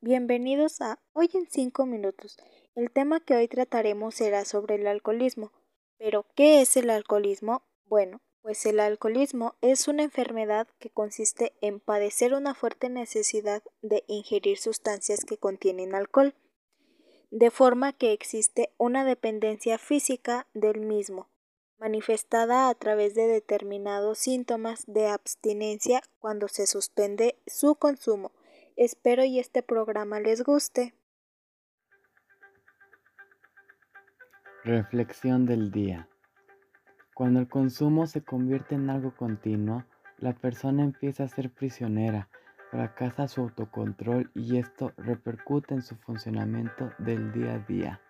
bienvenidos a Hoy en 5 minutos. El tema que hoy trataremos será sobre el alcoholismo. Pero, ¿qué es el alcoholismo? Bueno, pues el alcoholismo es una enfermedad que consiste en padecer una fuerte necesidad de ingerir sustancias que contienen alcohol, de forma que existe una dependencia física del mismo, manifestada a través de determinados síntomas de abstinencia cuando se suspende su consumo Espero y este programa les guste. Reflexión del día. Cuando el consumo se convierte en algo continuo, la persona empieza a ser prisionera, fracasa su autocontrol y esto repercute en su funcionamiento del día a día.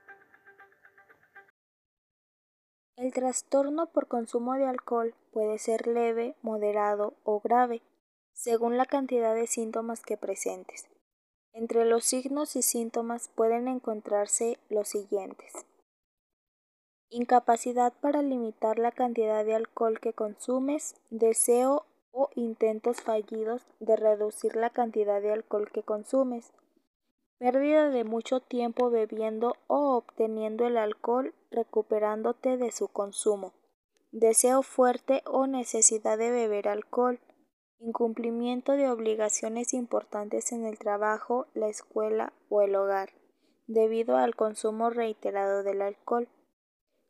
El trastorno por consumo de alcohol puede ser leve, moderado o grave según la cantidad de síntomas que presentes. Entre los signos y síntomas pueden encontrarse los siguientes. Incapacidad para limitar la cantidad de alcohol que consumes, deseo o intentos fallidos de reducir la cantidad de alcohol que consumes, pérdida de mucho tiempo bebiendo o obteniendo el alcohol recuperándote de su consumo, deseo fuerte o necesidad de beber alcohol, incumplimiento de obligaciones importantes en el trabajo, la escuela o el hogar, debido al consumo reiterado del alcohol.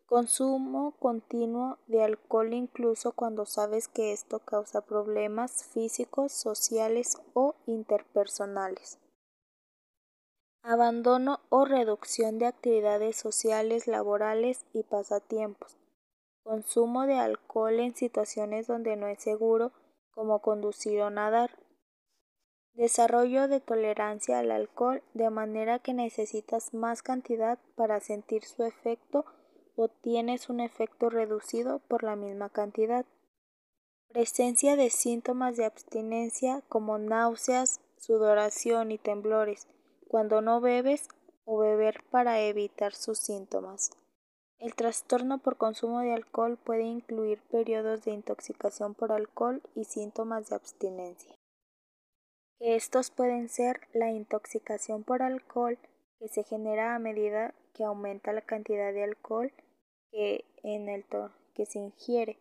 Consumo continuo de alcohol incluso cuando sabes que esto causa problemas físicos, sociales o interpersonales. Abandono o reducción de actividades sociales, laborales y pasatiempos. Consumo de alcohol en situaciones donde no es seguro como conducir o nadar. Desarrollo de tolerancia al alcohol de manera que necesitas más cantidad para sentir su efecto o tienes un efecto reducido por la misma cantidad. Presencia de síntomas de abstinencia como náuseas, sudoración y temblores cuando no bebes o beber para evitar sus síntomas. El trastorno por consumo de alcohol puede incluir periodos de intoxicación por alcohol y síntomas de abstinencia. Estos pueden ser la intoxicación por alcohol que se genera a medida que aumenta la cantidad de alcohol que, en el que se ingiere,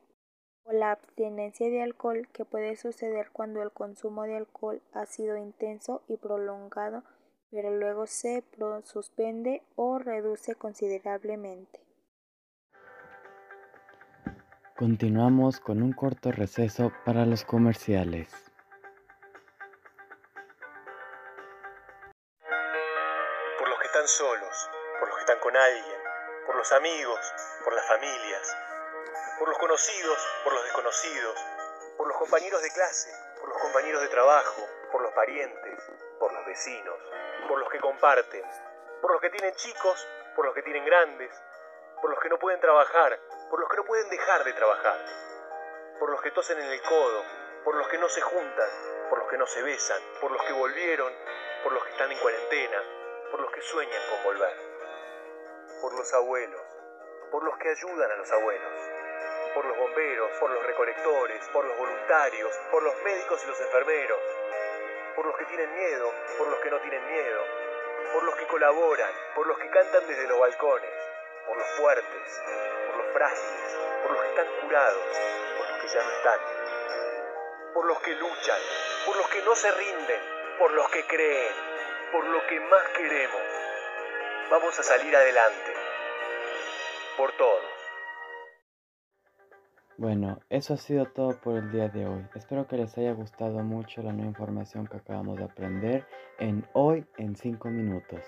o la abstinencia de alcohol que puede suceder cuando el consumo de alcohol ha sido intenso y prolongado, pero luego se suspende o reduce considerablemente. Continuamos con un corto receso para los comerciales. Por los que están solos, por los que están con alguien, por los amigos, por las familias, por los conocidos, por los desconocidos, por los compañeros de clase, por los compañeros de trabajo, por los parientes, por los vecinos, por los que comparten, por los que tienen chicos, por los que tienen grandes, por los que no pueden trabajar, por los que no pueden dejar de trabajar, por los que tosen en el codo, por los que no se juntan, por los que no se besan, por los que volvieron, por los que están en cuarentena, por los que sueñan con volver, por los abuelos, por los que ayudan a los abuelos, por los bomberos, por los recolectores, por los voluntarios, por los médicos y los enfermeros, por los que tienen miedo, por los que no tienen miedo, por los que colaboran, por los que cantan desde los balcones, por los fuertes, por los frágiles, por los que están curados, por los que ya no están, por los que luchan, por los que no se rinden, por los que creen, por lo que más queremos. Vamos a salir adelante, por todos. Bueno, eso ha sido todo por el día de hoy. Espero que les haya gustado mucho la nueva información que acabamos de aprender en Hoy en 5 minutos.